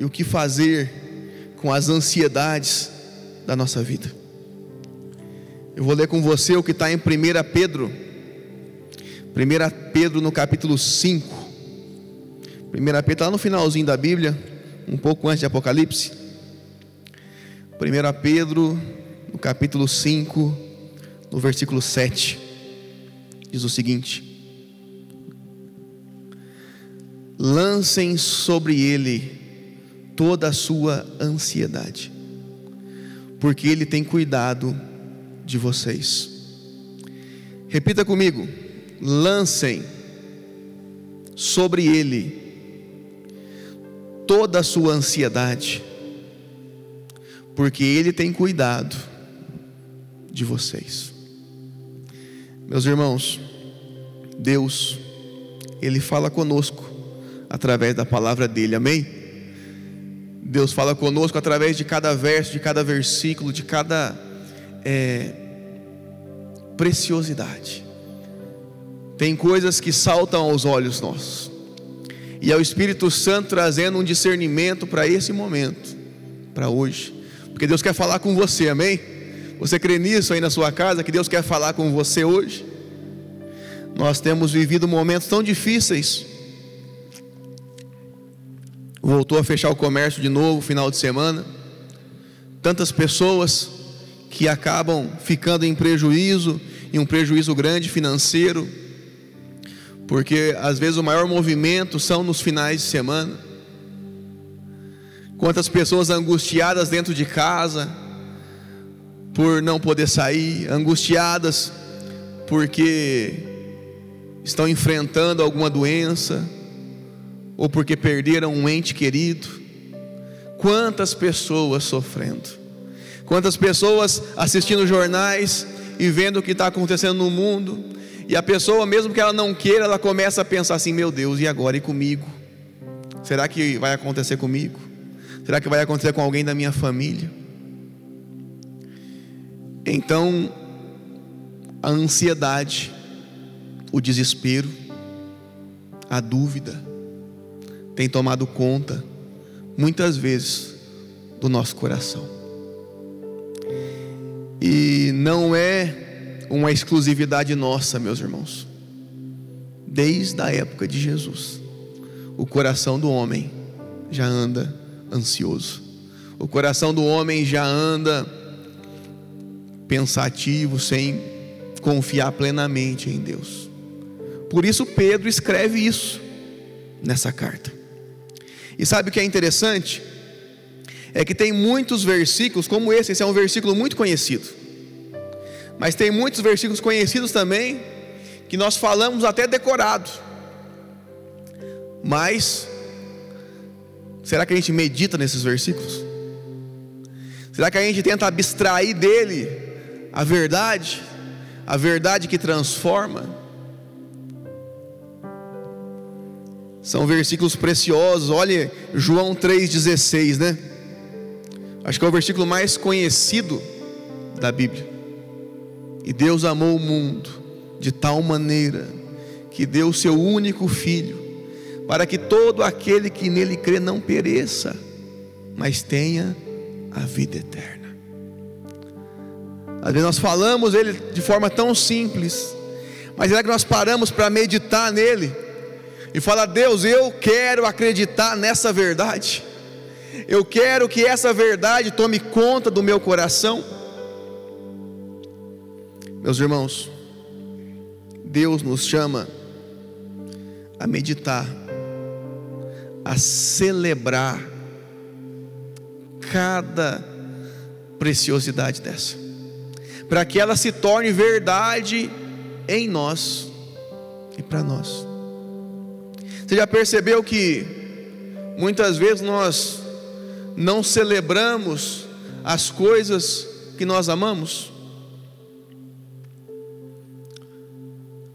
e o que fazer com as ansiedades da nossa vida. Eu vou ler com você o que está em 1 Pedro, 1 Pedro no capítulo 5. 1 Pedro está lá no finalzinho da Bíblia, um pouco antes de Apocalipse. 1 Pedro, no capítulo 5, no versículo 7, diz o seguinte: Lancem sobre ele toda a sua ansiedade, porque ele tem cuidado de vocês. Repita comigo: lancem sobre ele toda a sua ansiedade, porque Ele tem cuidado de vocês. Meus irmãos, Deus, Ele fala conosco através da palavra dEle, amém? Deus fala conosco através de cada verso, de cada versículo, de cada é, preciosidade. Tem coisas que saltam aos olhos nossos, e é o Espírito Santo trazendo um discernimento para esse momento, para hoje. Porque Deus quer falar com você, amém? Você crê nisso aí na sua casa, que Deus quer falar com você hoje? Nós temos vivido momentos tão difíceis. Voltou a fechar o comércio de novo, final de semana. Tantas pessoas que acabam ficando em prejuízo, e um prejuízo grande financeiro, porque às vezes o maior movimento são nos finais de semana. Quantas pessoas angustiadas dentro de casa por não poder sair, angustiadas porque estão enfrentando alguma doença ou porque perderam um ente querido. Quantas pessoas sofrendo, quantas pessoas assistindo jornais e vendo o que está acontecendo no mundo, e a pessoa, mesmo que ela não queira, ela começa a pensar assim: meu Deus, e agora e comigo? Será que vai acontecer comigo? Será que vai acontecer com alguém da minha família? Então, a ansiedade, o desespero, a dúvida, tem tomado conta, muitas vezes, do nosso coração. E não é uma exclusividade nossa, meus irmãos. Desde a época de Jesus, o coração do homem já anda ansioso. O coração do homem já anda pensativo, sem confiar plenamente em Deus. Por isso Pedro escreve isso nessa carta. E sabe o que é interessante? É que tem muitos versículos, como esse, esse é um versículo muito conhecido. Mas tem muitos versículos conhecidos também que nós falamos até decorado. Mas Será que a gente medita nesses versículos? Será que a gente tenta abstrair dele a verdade, a verdade que transforma? São versículos preciosos. Olhe João 3,16, né? Acho que é o versículo mais conhecido da Bíblia. E Deus amou o mundo de tal maneira que deu o seu único filho para que todo aquele que nele crê não pereça, mas tenha a vida eterna. Às vezes nós falamos ele de forma tão simples, mas é que nós paramos para meditar nele e falar: Deus, eu quero acreditar nessa verdade, eu quero que essa verdade tome conta do meu coração. Meus irmãos, Deus nos chama a meditar a celebrar cada preciosidade dessa, para que ela se torne verdade em nós e para nós. Você já percebeu que muitas vezes nós não celebramos as coisas que nós amamos?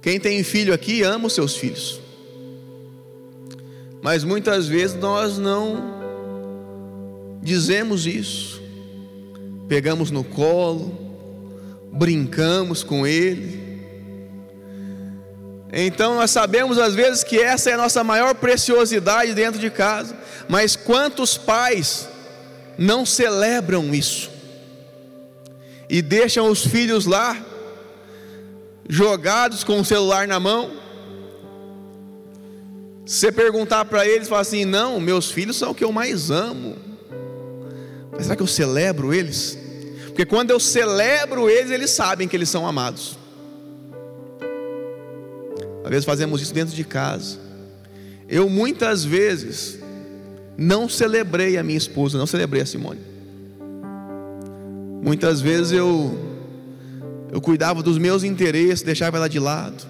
Quem tem filho aqui ama os seus filhos. Mas muitas vezes nós não dizemos isso. Pegamos no colo, brincamos com ele. Então nós sabemos às vezes que essa é a nossa maior preciosidade dentro de casa, mas quantos pais não celebram isso e deixam os filhos lá jogados com o celular na mão? Você perguntar para eles, falar assim: não, meus filhos são o que eu mais amo. Mas será que eu celebro eles? Porque quando eu celebro eles, eles sabem que eles são amados. Às vezes fazemos isso dentro de casa. Eu muitas vezes não celebrei a minha esposa, não celebrei a Simone. Muitas vezes eu eu cuidava dos meus interesses, deixava ela de lado.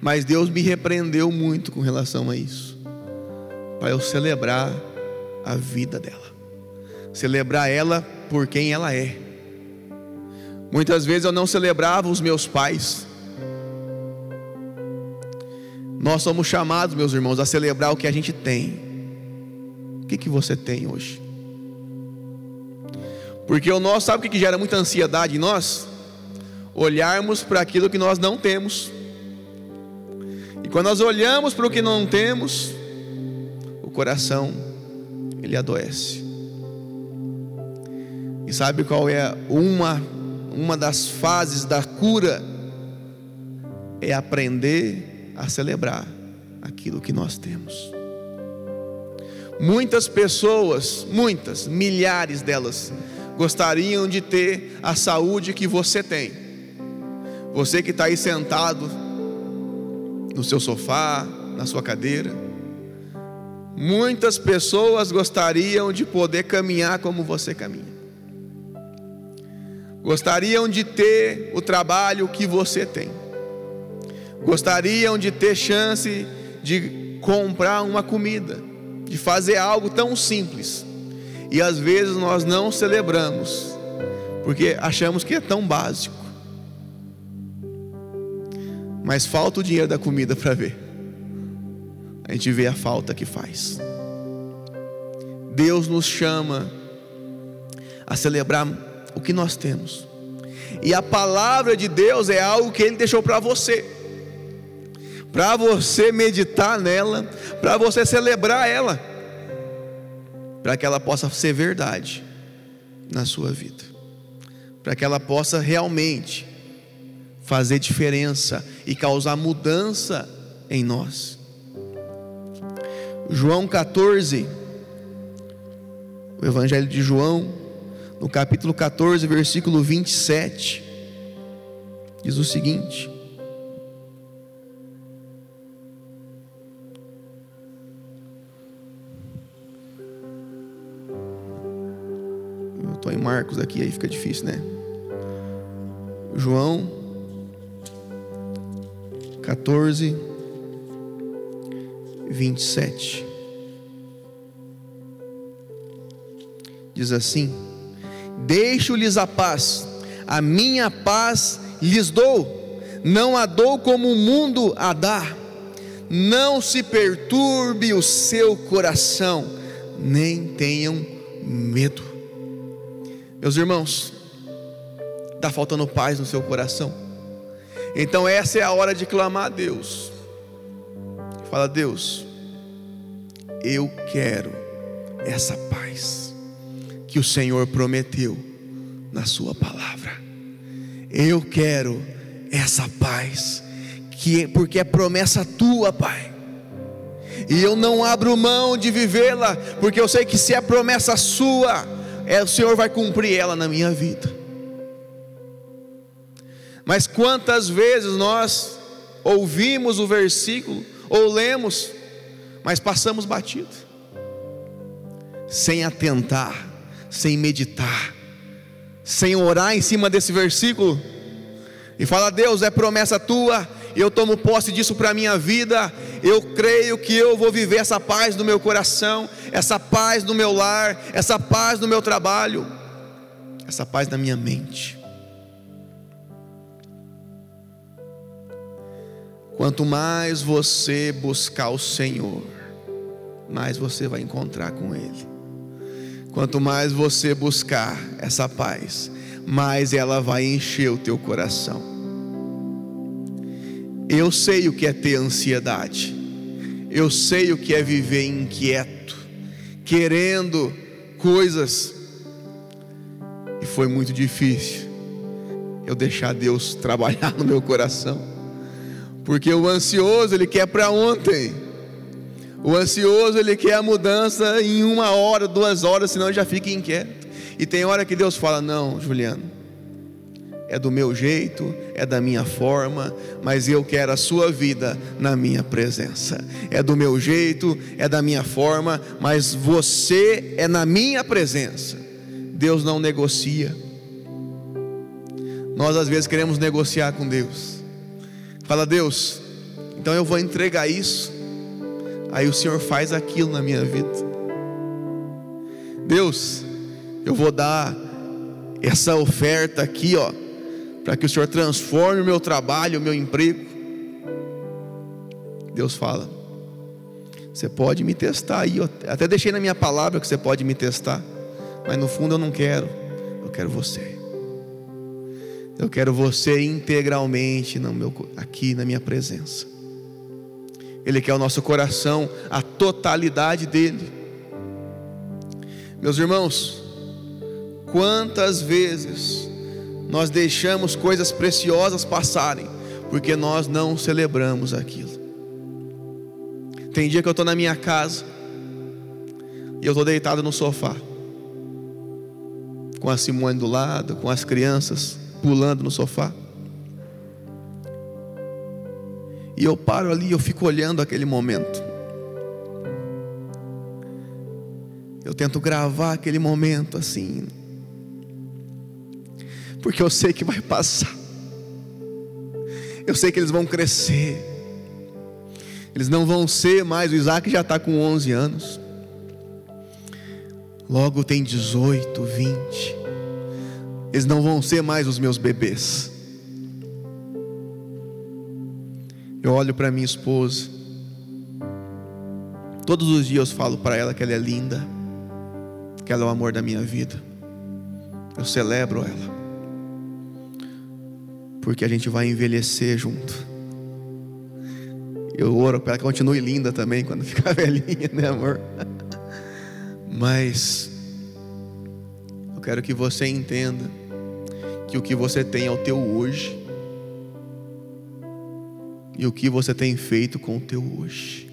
Mas Deus me repreendeu muito com relação a isso. Para eu celebrar a vida dela. Celebrar ela por quem ela é. Muitas vezes eu não celebrava os meus pais. Nós somos chamados, meus irmãos, a celebrar o que a gente tem. O que, que você tem hoje? Porque o nosso, sabe o que gera muita ansiedade em nós? Olharmos para aquilo que nós não temos. E quando nós olhamos para o que não temos, o coração ele adoece. E sabe qual é uma uma das fases da cura? É aprender a celebrar aquilo que nós temos. Muitas pessoas, muitas, milhares delas, gostariam de ter a saúde que você tem. Você que está aí sentado no seu sofá, na sua cadeira. Muitas pessoas gostariam de poder caminhar como você caminha. Gostariam de ter o trabalho que você tem gostariam de ter chance de comprar uma comida, de fazer algo tão simples. E às vezes nós não celebramos, porque achamos que é tão básico. Mas falta o dinheiro da comida para ver. A gente vê a falta que faz. Deus nos chama a celebrar o que nós temos. E a palavra de Deus é algo que Ele deixou para você para você meditar nela, para você celebrar ela, para que ela possa ser verdade na sua vida, para que ela possa realmente fazer diferença e causar mudança em nós. João 14, o Evangelho de João, no capítulo 14, versículo 27, diz o seguinte: Em Marcos aqui, aí fica difícil, né? João 14, 27. Diz assim: Deixo-lhes a paz, a minha paz lhes dou, não a dou como o mundo a dá. Não se perturbe o seu coração, nem tenham medo. Meus irmãos, está faltando paz no seu coração. Então essa é a hora de clamar a Deus. Fala, Deus, eu quero essa paz que o Senhor prometeu na Sua palavra. Eu quero essa paz, que, porque é promessa tua, Pai. E eu não abro mão de vivê-la, porque eu sei que se é promessa sua, é, o Senhor vai cumprir ela na minha vida. Mas quantas vezes nós ouvimos o versículo ou lemos, mas passamos batido, sem atentar, sem meditar, sem orar em cima desse versículo e fala: Deus, é promessa tua, eu tomo posse disso para a minha vida, eu creio que eu vou viver essa paz no meu coração, essa paz no meu lar, essa paz no meu trabalho, essa paz na minha mente. Quanto mais você buscar o Senhor, mais você vai encontrar com Ele. Quanto mais você buscar essa paz, mais ela vai encher o teu coração. Eu sei o que é ter ansiedade. Eu sei o que é viver inquieto, querendo coisas. E foi muito difícil eu deixar Deus trabalhar no meu coração. Porque o ansioso, ele quer para ontem. O ansioso, ele quer a mudança em uma hora, duas horas, senão já fica inquieto. E tem hora que Deus fala: Não, Juliano, é do meu jeito, é da minha forma, mas eu quero a sua vida na minha presença. É do meu jeito, é da minha forma, mas você é na minha presença. Deus não negocia. Nós às vezes queremos negociar com Deus. Fala, Deus, então eu vou entregar isso. Aí o Senhor faz aquilo na minha vida. Deus, eu vou dar essa oferta aqui, ó para que o Senhor transforme o meu trabalho, o meu emprego. Deus fala: Você pode me testar aí, eu até deixei na minha palavra que você pode me testar, mas no fundo eu não quero, eu quero você. Eu quero você integralmente no meu, aqui na minha presença. Ele quer o nosso coração, a totalidade dele. Meus irmãos, quantas vezes nós deixamos coisas preciosas passarem, porque nós não celebramos aquilo. Tem dia que eu estou na minha casa e eu estou deitado no sofá, com a Simone do lado, com as crianças pulando no sofá. E eu paro ali, eu fico olhando aquele momento. Eu tento gravar aquele momento assim, porque eu sei que vai passar. Eu sei que eles vão crescer. Eles não vão ser mais. O Isaac já está com 11 anos. Logo tem 18, 20. Eles não vão ser mais os meus bebês. Eu olho para minha esposa. Todos os dias eu falo para ela que ela é linda, que ela é o amor da minha vida. Eu celebro ela porque a gente vai envelhecer junto. Eu oro para ela que continue linda também quando ficar velhinha, né, amor? Mas eu quero que você entenda que o que você tem é o teu hoje e o que você tem feito com o teu hoje.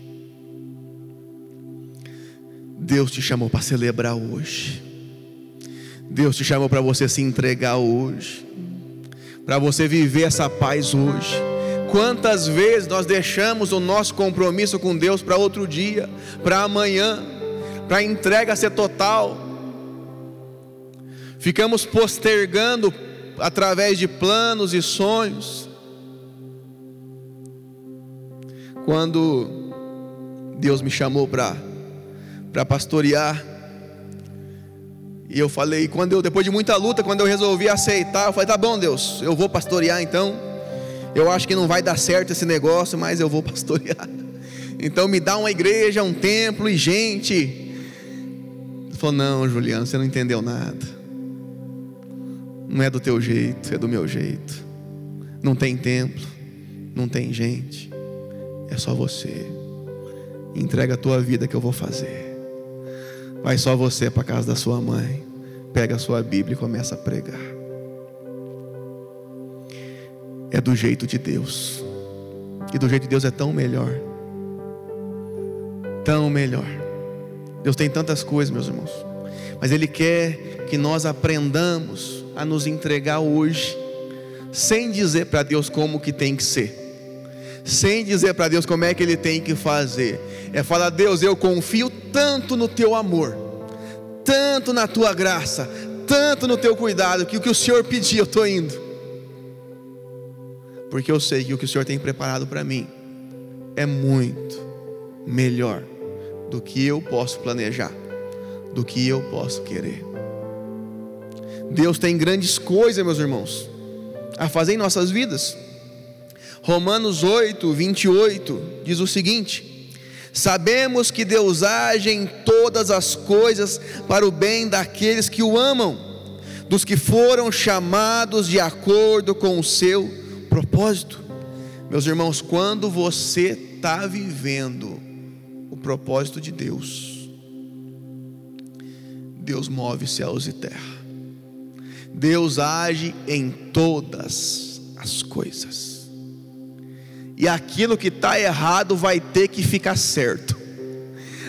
Deus te chamou para celebrar hoje. Deus te chamou para você se entregar hoje para você viver essa paz hoje. Quantas vezes nós deixamos o nosso compromisso com Deus para outro dia, para amanhã, para a entrega ser total. Ficamos postergando através de planos e sonhos. Quando Deus me chamou para pastorear, e eu falei, quando eu, depois de muita luta, quando eu resolvi aceitar, eu falei, tá bom, Deus, eu vou pastorear então. Eu acho que não vai dar certo esse negócio, mas eu vou pastorear. Então me dá uma igreja, um templo e gente. Ele falou, não, Juliano, você não entendeu nada. Não é do teu jeito, é do meu jeito. Não tem templo, não tem gente. É só você. Entrega a tua vida que eu vou fazer. Vai só você para casa da sua mãe. Pega a sua Bíblia e começa a pregar. É do jeito de Deus. E do jeito de Deus é tão melhor. Tão melhor. Deus tem tantas coisas, meus irmãos. Mas Ele quer que nós aprendamos a nos entregar hoje, sem dizer para Deus como que tem que ser sem dizer para Deus como é que Ele tem que fazer. É falar, Deus, eu confio tanto no Teu amor, tanto na Tua graça, tanto no Teu cuidado, que o que o Senhor pedir eu estou indo. Porque eu sei que o que o Senhor tem preparado para mim é muito melhor do que eu posso planejar, do que eu posso querer. Deus tem grandes coisas, meus irmãos, a fazer em nossas vidas. Romanos 8, 28 diz o seguinte: Sabemos que Deus age em todas as coisas para o bem daqueles que o amam, dos que foram chamados de acordo com o seu propósito. Meus irmãos, quando você está vivendo o propósito de Deus, Deus move céus e terra. Deus age em todas as coisas. E aquilo que está errado vai ter que ficar certo.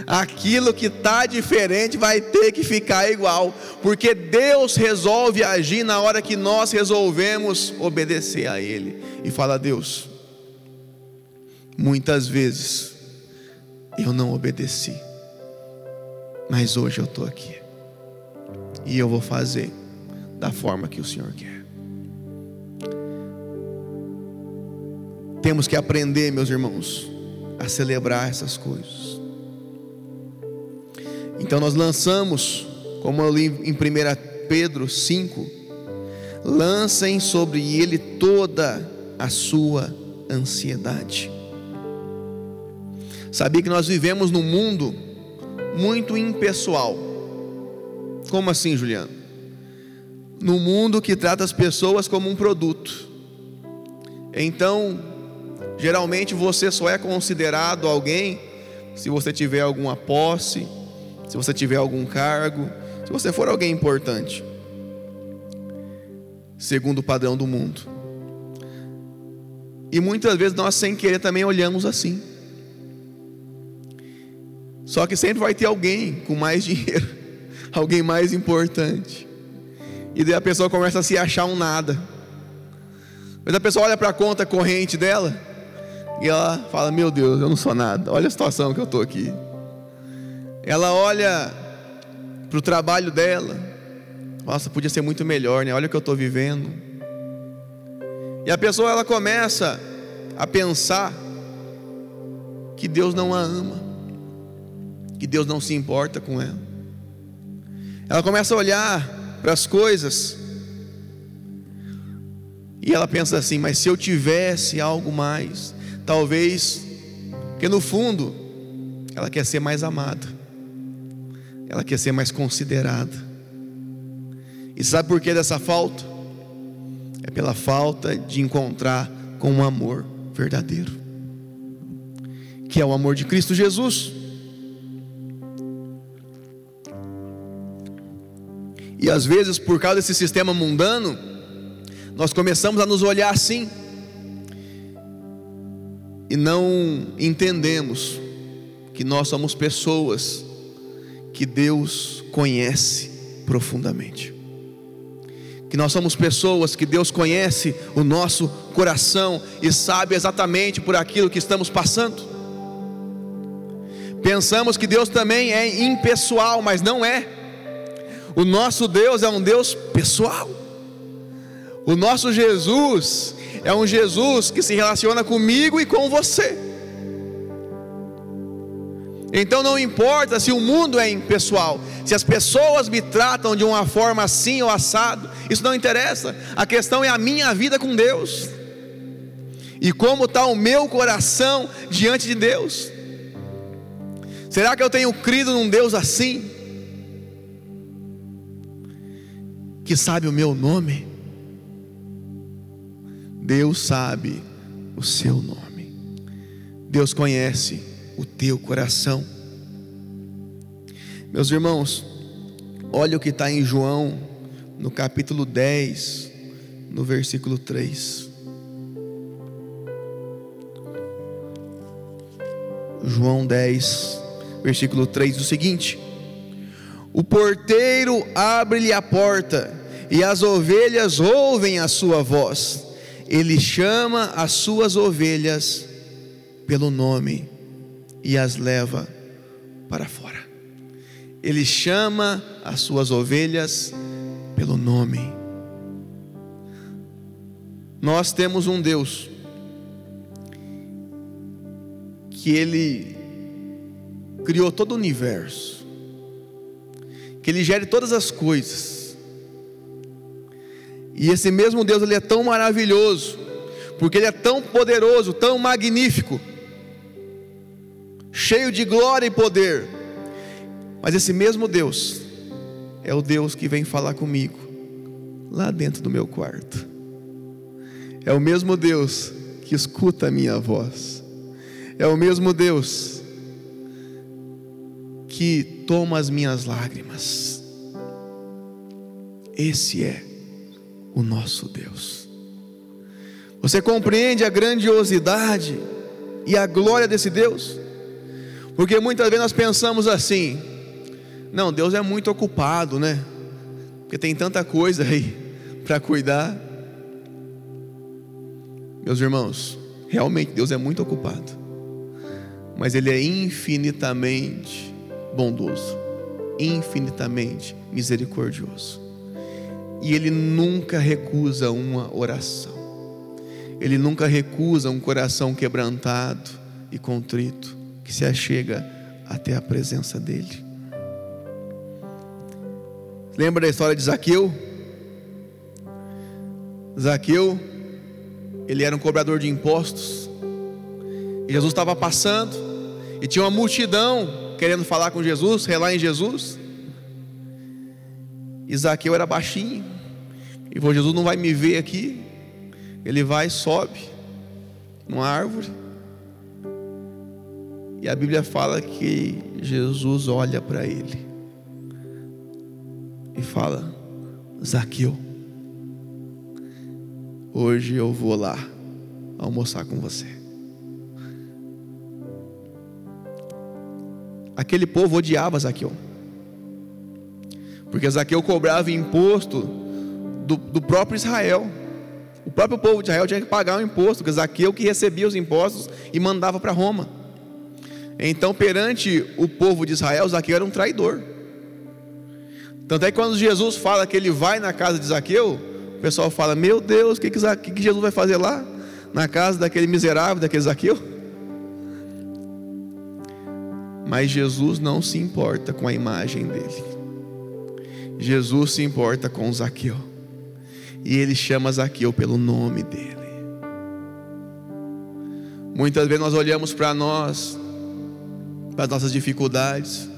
Aquilo que está diferente vai ter que ficar igual, porque Deus resolve agir na hora que nós resolvemos obedecer a Ele. E fala, Deus, muitas vezes eu não obedeci, mas hoje eu estou aqui, e eu vou fazer da forma que o Senhor quer. Temos que aprender, meus irmãos, a celebrar essas coisas. Então nós lançamos, como eu li em 1 Pedro 5, lancem sobre ele toda a sua ansiedade. Sabia que nós vivemos num mundo muito impessoal. Como assim, Juliano? No mundo que trata as pessoas como um produto. Então, geralmente você só é considerado alguém se você tiver alguma posse, se você tiver algum cargo, se você for alguém importante, segundo o padrão do mundo. E muitas vezes nós, sem querer, também olhamos assim. Só que sempre vai ter alguém com mais dinheiro, alguém mais importante. E daí a pessoa começa a se achar um nada. Mas a pessoa olha para a conta corrente dela e ela fala: Meu Deus, eu não sou nada. Olha a situação que eu estou aqui. Ela olha para o trabalho dela. Nossa, podia ser muito melhor, né? Olha o que eu estou vivendo. E a pessoa ela começa a pensar que Deus não a ama, que Deus não se importa com ela. Ela começa a olhar para as coisas e ela pensa assim: mas se eu tivesse algo mais, talvez, porque no fundo ela quer ser mais amada ela quer ser mais considerada. E sabe por que dessa falta? É pela falta de encontrar com um amor verdadeiro, que é o amor de Cristo Jesus. E às vezes, por causa desse sistema mundano, nós começamos a nos olhar assim e não entendemos que nós somos pessoas que Deus conhece profundamente. Que nós somos pessoas que Deus conhece o nosso coração e sabe exatamente por aquilo que estamos passando. Pensamos que Deus também é impessoal, mas não é. O nosso Deus é um Deus pessoal. O nosso Jesus é um Jesus que se relaciona comigo e com você. Então não importa se o mundo é impessoal, se as pessoas me tratam de uma forma assim ou assado, isso não interessa. A questão é a minha vida com Deus. E como está o meu coração diante de Deus? Será que eu tenho crido num Deus assim? Que sabe o meu nome? Deus sabe o seu nome. Deus conhece o teu coração. Meus irmãos, olha o que está em João, no capítulo 10, no versículo 3. João 10, versículo 3, diz o seguinte: O porteiro abre-lhe a porta, e as ovelhas ouvem a sua voz. Ele chama as suas ovelhas pelo nome e as leva para fora. Ele chama as suas ovelhas pelo nome. Nós temos um Deus que Ele criou todo o universo, que Ele gere todas as coisas. E esse mesmo Deus, Ele é tão maravilhoso, porque Ele é tão poderoso, tão magnífico, cheio de glória e poder. Mas esse mesmo Deus é o Deus que vem falar comigo lá dentro do meu quarto. É o mesmo Deus que escuta a minha voz. É o mesmo Deus que toma as minhas lágrimas. Esse é o nosso Deus. Você compreende a grandiosidade e a glória desse Deus? Porque muitas vezes nós pensamos assim: não, Deus é muito ocupado, né? Porque tem tanta coisa aí para cuidar. Meus irmãos, realmente Deus é muito ocupado, mas Ele é infinitamente bondoso, infinitamente misericordioso, e Ele nunca recusa uma oração, Ele nunca recusa um coração quebrantado e contrito que se achega até a presença dEle. Lembra da história de Zaqueu? Zaqueu, ele era um cobrador de impostos. E Jesus estava passando e tinha uma multidão querendo falar com Jesus, relar em Jesus. E Zaqueu era baixinho. E falou: Jesus não vai me ver aqui. Ele vai, sobe numa árvore. E a Bíblia fala que Jesus olha para ele e fala: Zaqueu, hoje eu vou lá almoçar com você. Aquele povo odiava Zaqueu, porque Zaqueu cobrava imposto do, do próprio Israel. O próprio povo de Israel tinha que pagar o imposto, porque Zaqueu que recebia os impostos e mandava para Roma. Então, perante o povo de Israel, Zaqueu era um traidor. Tanto é que quando Jesus fala que ele vai na casa de Zaqueu, o pessoal fala: Meu Deus, o que, que, que Jesus vai fazer lá? Na casa daquele miserável, daquele Zaqueu? Mas Jesus não se importa com a imagem dele. Jesus se importa com Zaqueu. E ele chama Zaqueu pelo nome dele. Muitas vezes nós olhamos para nós, para as nossas dificuldades,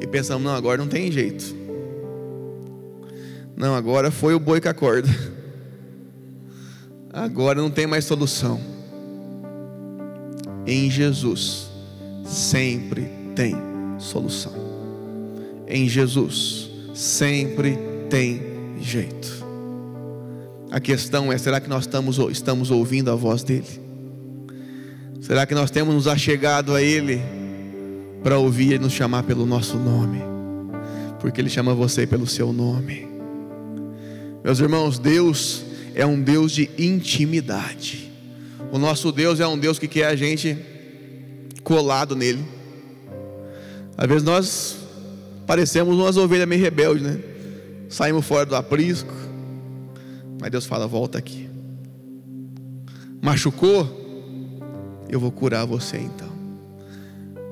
e pensamos: não, agora não tem jeito. Não, agora foi o boi com a corda. Agora não tem mais solução. Em Jesus sempre tem solução. Em Jesus sempre tem jeito. A questão é: será que nós estamos, estamos ouvindo a voz dEle? Será que nós temos nos achegado a Ele para ouvir e nos chamar pelo nosso nome? Porque Ele chama você pelo seu nome. Meus irmãos, Deus é um Deus de intimidade. O nosso Deus é um Deus que quer a gente colado nele. Às vezes nós parecemos umas ovelhas meio rebeldes, né? Saímos fora do aprisco, mas Deus fala: volta aqui. Machucou? Eu vou curar você então.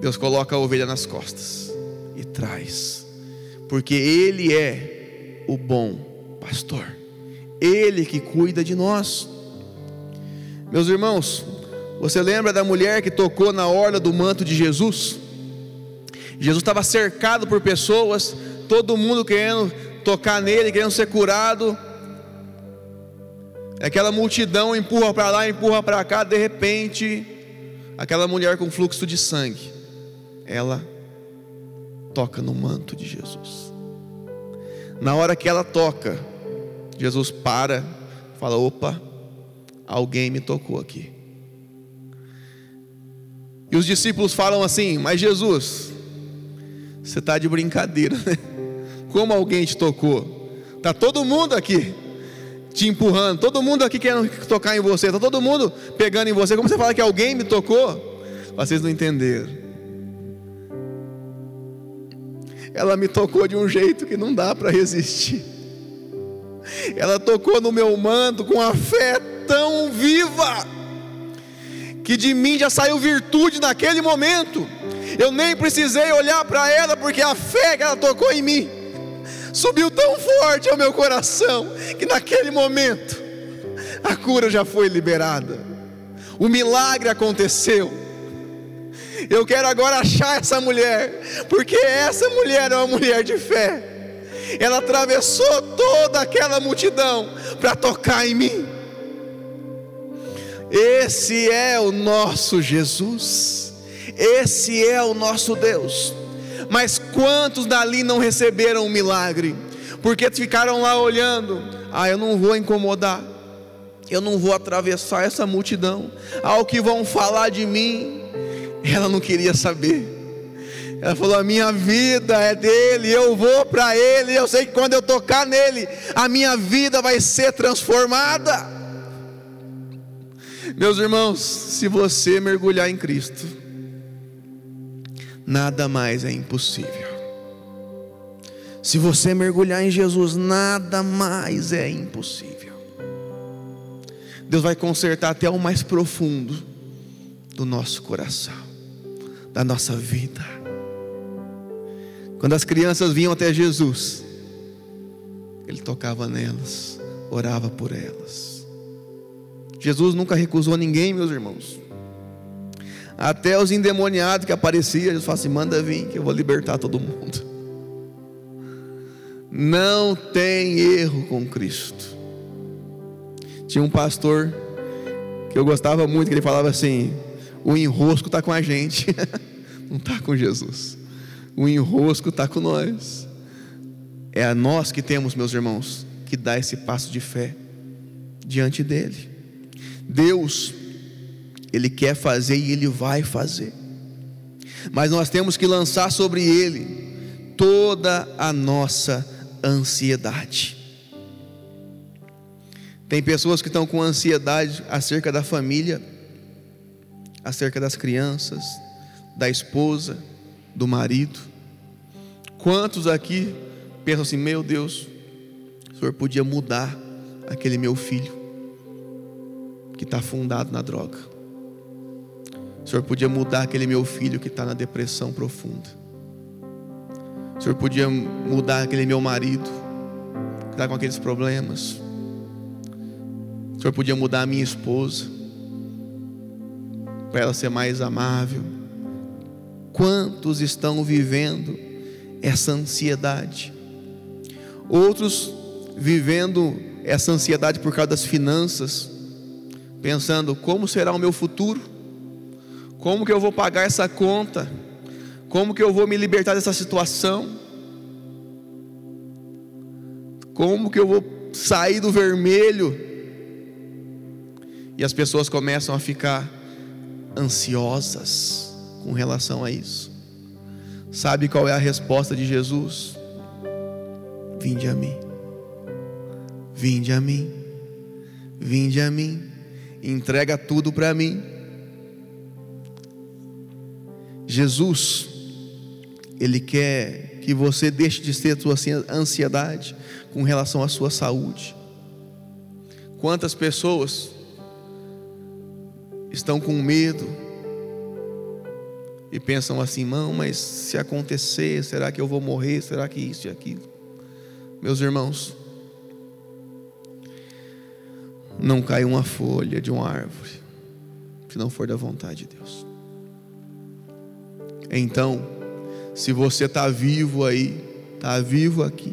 Deus coloca a ovelha nas costas e traz, porque Ele é o bom pastor, Ele que cuida de nós. Meus irmãos, você lembra da mulher que tocou na orla do manto de Jesus? Jesus estava cercado por pessoas, todo mundo querendo tocar nele, querendo ser curado. Aquela multidão empurra para lá, empurra para cá, de repente, aquela mulher com fluxo de sangue, ela toca no manto de Jesus. Na hora que ela toca, Jesus para, fala: opa, alguém me tocou aqui. E os discípulos falam assim: Mas Jesus, você está de brincadeira, né? Como alguém te tocou? Está todo mundo aqui te empurrando, todo mundo aqui querendo tocar em você, está todo mundo pegando em você. Como você fala que alguém me tocou? Vocês não entenderam. Ela me tocou de um jeito que não dá para resistir. Ela tocou no meu manto com a fé tão viva, que de mim já saiu virtude naquele momento. Eu nem precisei olhar para ela, porque a fé que ela tocou em mim subiu tão forte ao meu coração, que naquele momento a cura já foi liberada, o milagre aconteceu. Eu quero agora achar essa mulher, porque essa mulher é uma mulher de fé ela atravessou toda aquela multidão para tocar em mim. Esse é o nosso Jesus, esse é o nosso Deus. Mas quantos dali não receberam o milagre? Porque ficaram lá olhando, ah, eu não vou incomodar, eu não vou atravessar essa multidão, ah, o que vão falar de mim? Ela não queria saber. Ela falou: A minha vida é dele, eu vou para ele. Eu sei que quando eu tocar nele, a minha vida vai ser transformada. Meus irmãos, se você mergulhar em Cristo, nada mais é impossível. Se você mergulhar em Jesus, nada mais é impossível. Deus vai consertar até o mais profundo do nosso coração, da nossa vida. Quando as crianças vinham até Jesus, ele tocava nelas, orava por elas. Jesus nunca recusou ninguém, meus irmãos. Até os endemoniados que apareciam, Jesus falou assim: manda vir, que eu vou libertar todo mundo. Não tem erro com Cristo. Tinha um pastor que eu gostava muito, que ele falava assim: o enrosco está com a gente, não está com Jesus o enrosco está com nós. É a nós que temos, meus irmãos, que dar esse passo de fé diante dele. Deus, Ele quer fazer e Ele vai fazer, mas nós temos que lançar sobre Ele toda a nossa ansiedade. Tem pessoas que estão com ansiedade acerca da família, acerca das crianças, da esposa, do marido. Quantos aqui pensam assim: meu Deus, o Senhor podia mudar aquele meu filho que está afundado na droga. Senhor podia mudar aquele meu filho que está na depressão profunda. O Senhor podia mudar aquele meu marido que está com aqueles problemas. O Senhor podia mudar a minha esposa para ela ser mais amável, Quantos estão vivendo essa ansiedade? Outros vivendo essa ansiedade por causa das finanças, pensando: como será o meu futuro? Como que eu vou pagar essa conta? Como que eu vou me libertar dessa situação? Como que eu vou sair do vermelho? E as pessoas começam a ficar ansiosas com relação a isso. Sabe qual é a resposta de Jesus? Vinde a mim, vinde a mim, vinde a mim, entrega tudo para mim. Jesus, Ele quer que você deixe de ter sua ansiedade com relação à sua saúde. Quantas pessoas estão com medo e pensam assim, não, mas se acontecer, será que eu vou morrer? Será que isso e aquilo? Meus irmãos, não cai uma folha de uma árvore, se não for da vontade de Deus. Então, se você está vivo aí, está vivo aqui,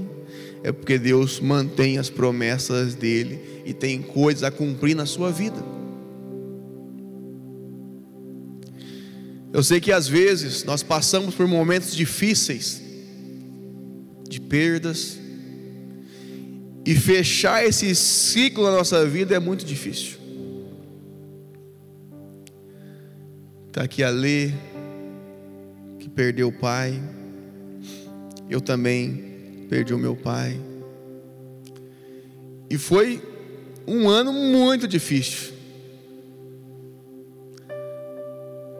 é porque Deus mantém as promessas dele e tem coisas a cumprir na sua vida. Eu sei que às vezes nós passamos por momentos difíceis, de perdas, e fechar esse ciclo na nossa vida é muito difícil. Está aqui a que perdeu o pai, eu também perdi o meu pai, e foi um ano muito difícil.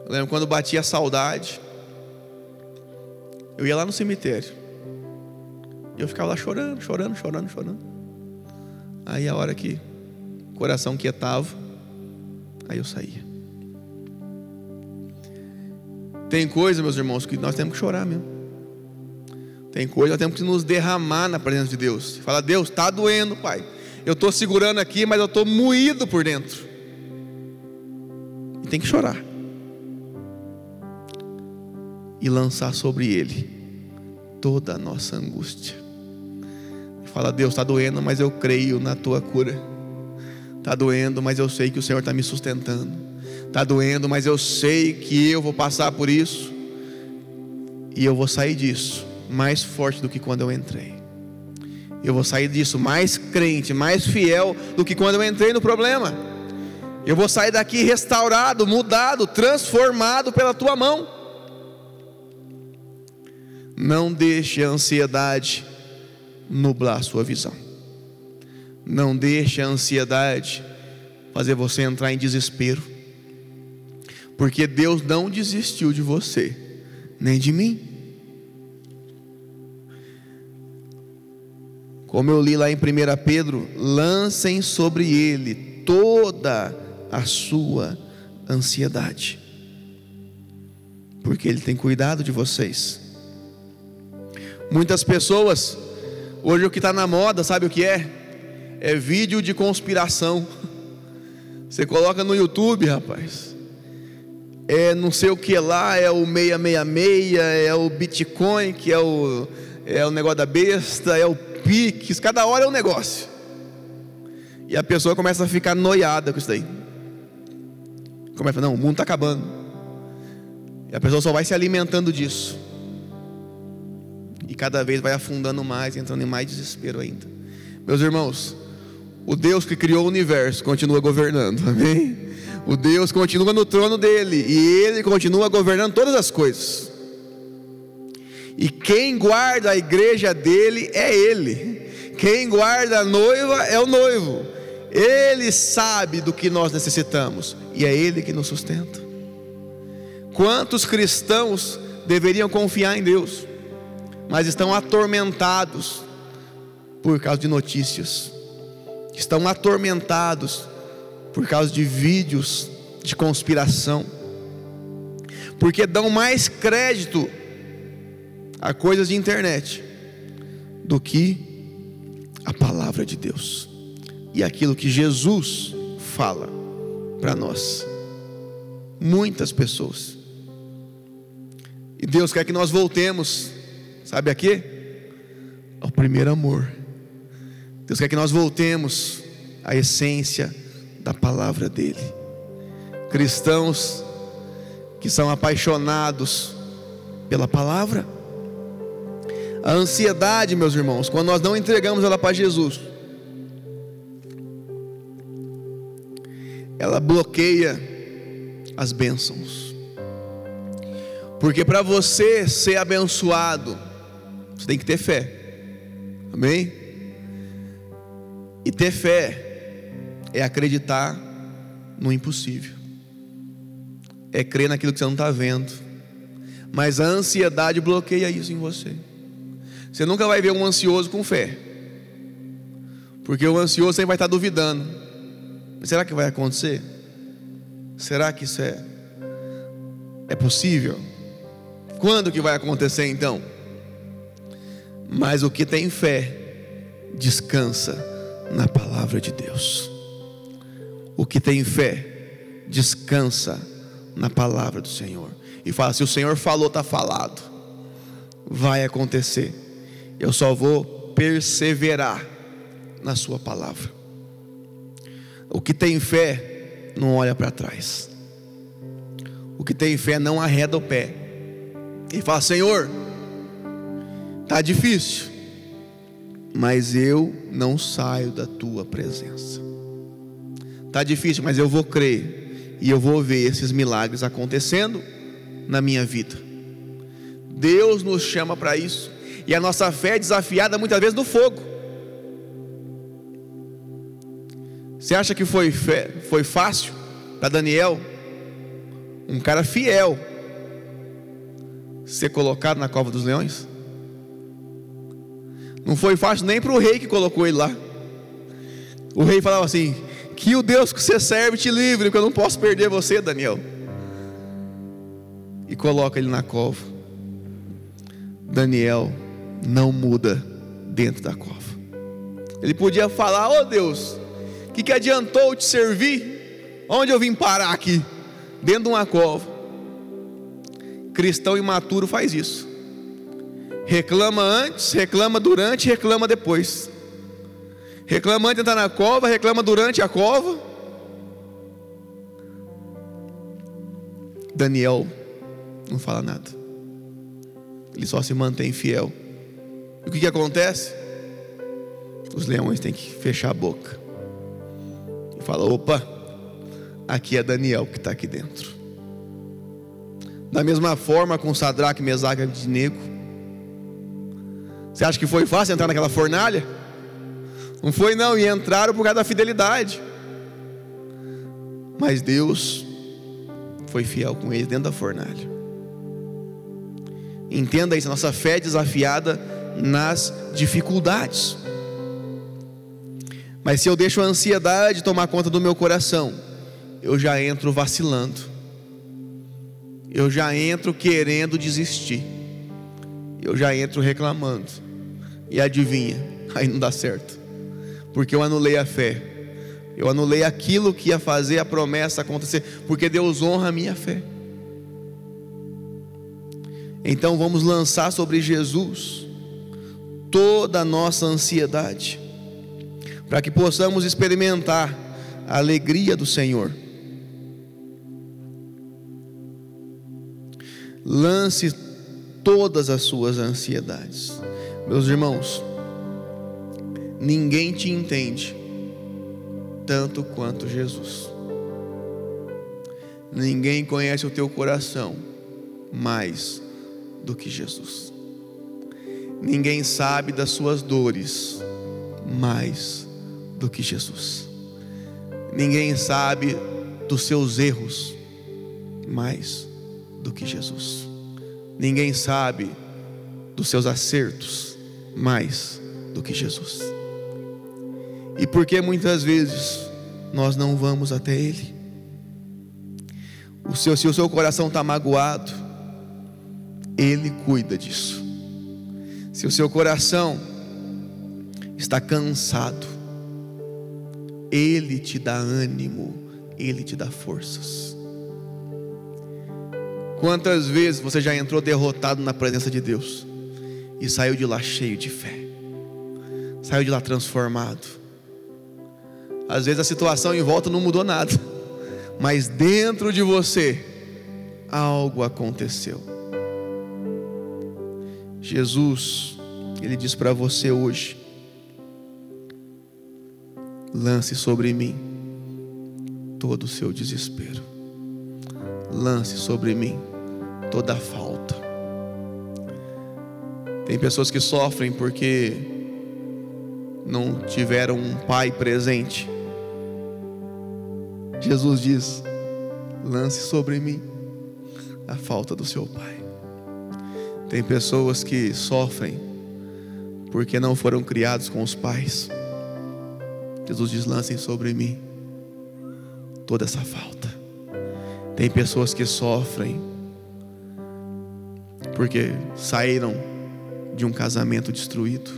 Eu lembro quando batia a saudade, eu ia lá no cemitério. E eu ficava lá chorando, chorando, chorando, chorando. Aí a hora que o coração quietava, aí eu saía. Tem coisa, meus irmãos, que nós temos que chorar mesmo. Tem coisa nós temos que nos derramar na presença de Deus. Fala, Deus, está doendo, Pai. Eu estou segurando aqui, mas eu estou moído por dentro. E tem que chorar e lançar sobre Ele toda a nossa angústia. Fala, Deus, está doendo, mas eu creio na tua cura. Está doendo, mas eu sei que o Senhor está me sustentando. Está doendo, mas eu sei que eu vou passar por isso. E eu vou sair disso mais forte do que quando eu entrei. Eu vou sair disso mais crente, mais fiel do que quando eu entrei no problema. Eu vou sair daqui restaurado, mudado, transformado pela tua mão. Não deixe a ansiedade nublar a sua visão. Não deixe a ansiedade fazer você entrar em desespero. Porque Deus não desistiu de você, nem de mim. Como eu li lá em 1 Pedro, lancem sobre ele toda a sua ansiedade, porque ele tem cuidado de vocês. Muitas pessoas, hoje o que está na moda, sabe o que é? É vídeo de conspiração. Você coloca no YouTube, rapaz. É não sei o que lá, é o 666, é o Bitcoin, que é o, é o negócio da besta, é o Pix, cada hora é um negócio. E a pessoa começa a ficar noiada com isso daí. Começa não, o mundo está acabando. E a pessoa só vai se alimentando disso. E cada vez vai afundando mais, entrando em mais desespero ainda. Meus irmãos, o Deus que criou o universo continua governando, amém? O Deus continua no trono dele e ele continua governando todas as coisas. E quem guarda a igreja dele é ele. Quem guarda a noiva é o noivo. Ele sabe do que nós necessitamos e é ele que nos sustenta. Quantos cristãos deveriam confiar em Deus, mas estão atormentados por causa de notícias, estão atormentados por causa de vídeos de conspiração, porque dão mais crédito a coisas de internet do que a palavra de Deus e aquilo que Jesus fala para nós. Muitas pessoas. E Deus quer que nós voltemos, sabe a quê? Ao primeiro amor. Deus quer que nós voltemos à essência da palavra dele. Cristãos que são apaixonados pela palavra a ansiedade, meus irmãos, quando nós não entregamos ela para Jesus, ela bloqueia as bênçãos. Porque para você ser abençoado, você tem que ter fé. Amém? E ter fé é acreditar no impossível. É crer naquilo que você não está vendo. Mas a ansiedade bloqueia isso em você. Você nunca vai ver um ansioso com fé. Porque o ansioso sempre vai estar duvidando. será que vai acontecer? Será que isso é é possível? Quando que vai acontecer então? Mas o que tem fé descansa na palavra de Deus. O que tem fé descansa na palavra do Senhor. E fala: se o Senhor falou, está falado. Vai acontecer eu só vou perseverar na Sua palavra. O que tem fé não olha para trás. O que tem fé não arreda o pé. E fala: Senhor, está difícil, mas eu não saio da tua presença. Está difícil, mas eu vou crer e eu vou ver esses milagres acontecendo na minha vida. Deus nos chama para isso. E a nossa fé é desafiada muitas vezes no fogo. Você acha que foi, fé, foi fácil para Daniel, um cara fiel, ser colocado na cova dos leões? Não foi fácil nem para o rei que colocou ele lá. O rei falava assim: Que o Deus que você serve te livre, porque eu não posso perder você, Daniel. E coloca ele na cova. Daniel não muda dentro da cova. Ele podia falar: Oh Deus, o que, que adiantou te servir? Onde eu vim parar aqui? Dentro de uma cova. Cristão imaturo faz isso. Reclama antes, reclama durante, reclama depois. Reclama antes de entrar na cova, reclama durante a cova. Daniel não fala nada. Ele só se mantém fiel. E o que, que acontece? Os leões têm que fechar a boca. E fala: opa, aqui é Daniel que está aqui dentro. Da mesma forma com Sadraque, Mesaque e Abednego. Você acha que foi fácil entrar naquela fornalha? Não foi não, e entraram por causa da fidelidade. Mas Deus foi fiel com eles dentro da fornalha. Entenda isso, nossa fé é desafiada nas dificuldades. Mas se eu deixo a ansiedade tomar conta do meu coração, eu já entro vacilando eu já entro querendo desistir. Eu já entro reclamando. E adivinha, aí não dá certo. Porque eu anulei a fé. Eu anulei aquilo que ia fazer a promessa acontecer, porque Deus honra a minha fé. Então vamos lançar sobre Jesus toda a nossa ansiedade, para que possamos experimentar a alegria do Senhor. lance todas as suas ansiedades. Meus irmãos, ninguém te entende tanto quanto Jesus. Ninguém conhece o teu coração mais do que Jesus. Ninguém sabe das suas dores mais do que Jesus. Ninguém sabe dos seus erros mais do que Jesus. Ninguém sabe dos seus acertos mais do que Jesus. E por que muitas vezes nós não vamos até Ele? O seu, se o seu coração está magoado, Ele cuida disso. Se o seu coração está cansado, Ele te dá ânimo, Ele te dá forças. Quantas vezes você já entrou derrotado na presença de Deus e saiu de lá cheio de fé, saiu de lá transformado? Às vezes a situação em volta não mudou nada, mas dentro de você algo aconteceu. Jesus, Ele diz para você hoje: lance sobre mim todo o seu desespero, lance sobre mim toda falta. Tem pessoas que sofrem porque não tiveram um pai presente. Jesus diz: lance sobre mim a falta do seu pai. Tem pessoas que sofrem porque não foram criados com os pais. Jesus diz: lancem sobre mim toda essa falta. Tem pessoas que sofrem porque saíram de um casamento destruído.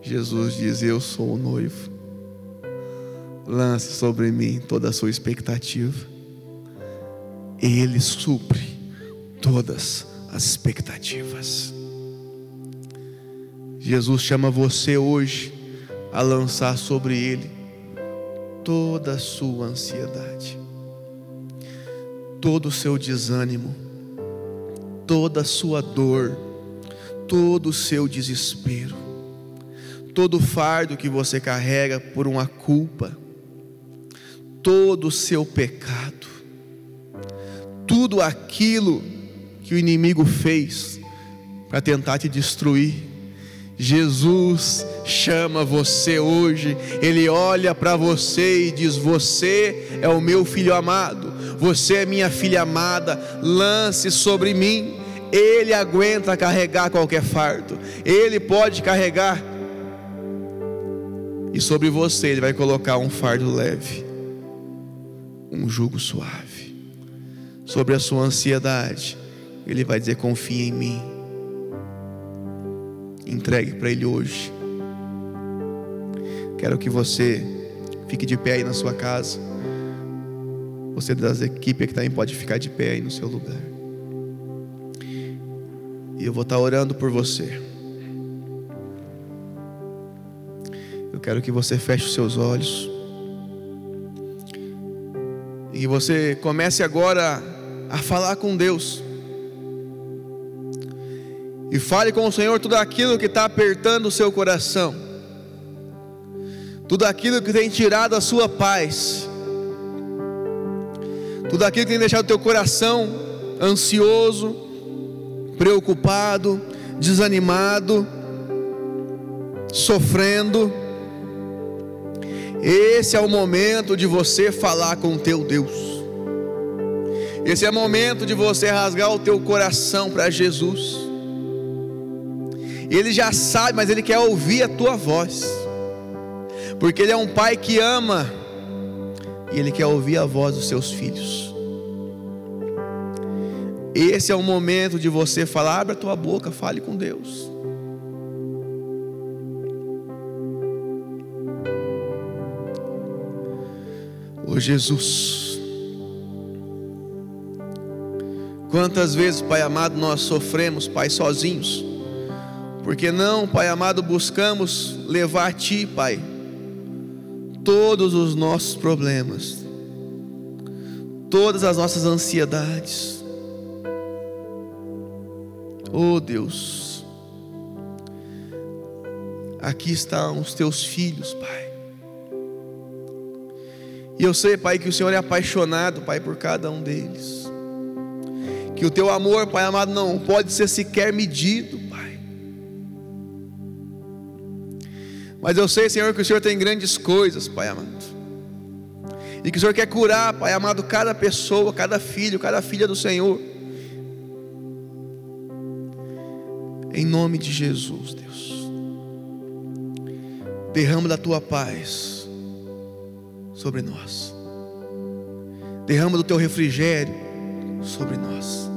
Jesus diz: Eu sou o noivo. Lance sobre mim toda a sua expectativa. Ele supre todas as expectativas. Jesus chama você hoje a lançar sobre Ele toda a sua ansiedade, todo o seu desânimo toda a sua dor, todo o seu desespero, todo o fardo que você carrega por uma culpa, todo o seu pecado, tudo aquilo que o inimigo fez para tentar te destruir. Jesus chama você hoje, Ele olha para você e diz: Você é o meu filho amado, você é minha filha amada, lance sobre mim. Ele aguenta carregar qualquer fardo, Ele pode carregar, e sobre você Ele vai colocar um fardo leve, um jugo suave, sobre a sua ansiedade, Ele vai dizer: confia em mim, entregue para Ele hoje. Quero que você fique de pé aí na sua casa. Você das equipes que também pode ficar de pé aí no seu lugar. E eu vou estar orando por você. Eu quero que você feche os seus olhos. E você comece agora a falar com Deus. E fale com o Senhor tudo aquilo que está apertando o seu coração, tudo aquilo que tem tirado a sua paz, tudo aquilo que tem deixado o teu coração ansioso, preocupado, desanimado, sofrendo. Esse é o momento de você falar com o teu Deus. Esse é o momento de você rasgar o teu coração para Jesus. Ele já sabe, mas ele quer ouvir a tua voz. Porque ele é um pai que ama e ele quer ouvir a voz dos seus filhos. Esse é o momento de você falar, abre a tua boca, fale com Deus. Jesus, quantas vezes, Pai amado, nós sofremos, Pai, sozinhos porque não, Pai amado, buscamos levar a Ti, Pai, todos os nossos problemas, todas as nossas ansiedades. Oh Deus, aqui estão os Teus filhos, Pai. E eu sei, Pai, que o Senhor é apaixonado, Pai, por cada um deles. Que o Teu amor, Pai amado, não pode ser sequer medido, Mas eu sei, Senhor, que o Senhor tem grandes coisas, Pai amado. E que o Senhor quer curar, Pai amado, cada pessoa, cada filho, cada filha do Senhor. Em nome de Jesus, Deus. Derrama da tua paz sobre nós. Derrama do teu refrigério sobre nós.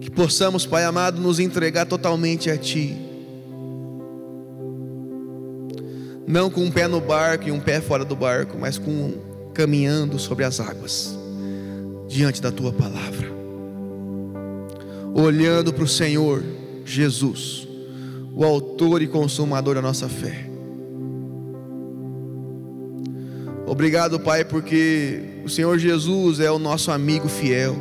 Que possamos, Pai amado, nos entregar totalmente a Ti não com um pé no barco e um pé fora do barco, mas com caminhando sobre as águas, diante da tua palavra, olhando para o Senhor Jesus, o Autor e Consumador da nossa fé. Obrigado, Pai, porque o Senhor Jesus é o nosso amigo fiel,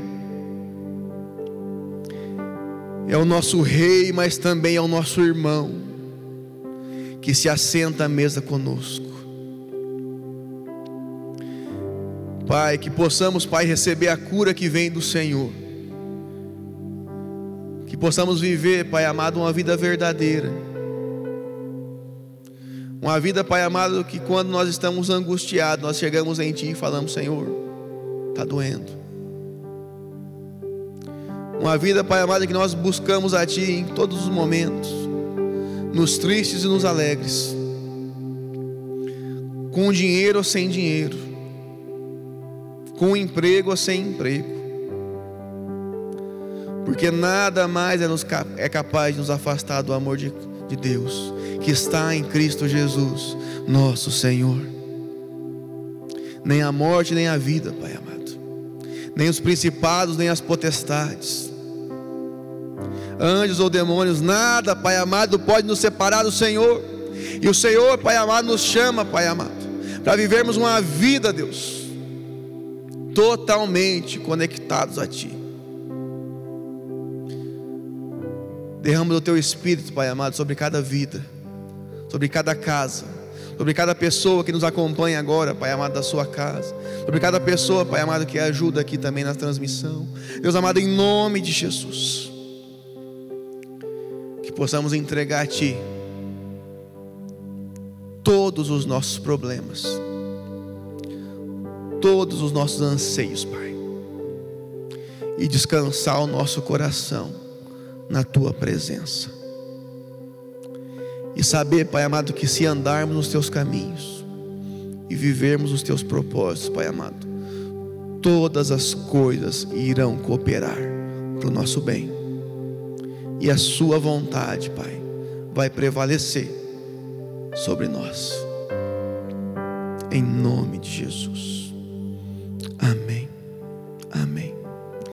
é o nosso Rei, mas também é o nosso irmão que se assenta à mesa conosco. Pai, que possamos, Pai, receber a cura que vem do Senhor. Que possamos viver, Pai amado, uma vida verdadeira. Uma vida, Pai amado, que quando nós estamos angustiados, nós chegamos em Ti e falamos: Senhor, está doendo. Uma vida, Pai amado, que nós buscamos a Ti em todos os momentos nos tristes e nos alegres, com dinheiro ou sem dinheiro, com emprego ou sem emprego, porque nada mais é, nos, é capaz de nos afastar do amor de, de Deus, que está em Cristo Jesus, nosso Senhor. Nem a morte, nem a vida, Pai amado, nem os principados, nem as potestades anjos ou demônios, nada, Pai amado, pode nos separar do Senhor. E o Senhor, Pai amado, nos chama, Pai amado, para vivermos uma vida, Deus, totalmente conectados a Ti. Derrama do Teu Espírito, Pai amado, sobre cada vida, sobre cada casa, sobre cada pessoa que nos acompanha agora, Pai amado, da sua casa, sobre cada pessoa, Pai amado, que ajuda aqui também na transmissão. Deus amado, em nome de Jesus que possamos entregar a Ti todos os nossos problemas, todos os nossos anseios, Pai, e descansar o nosso coração na Tua presença. E saber, Pai amado, que se andarmos nos Teus caminhos e vivermos os Teus propósitos, Pai amado, todas as coisas irão cooperar para o nosso bem e a Sua vontade, Pai, vai prevalecer sobre nós. Em nome de Jesus. Amém.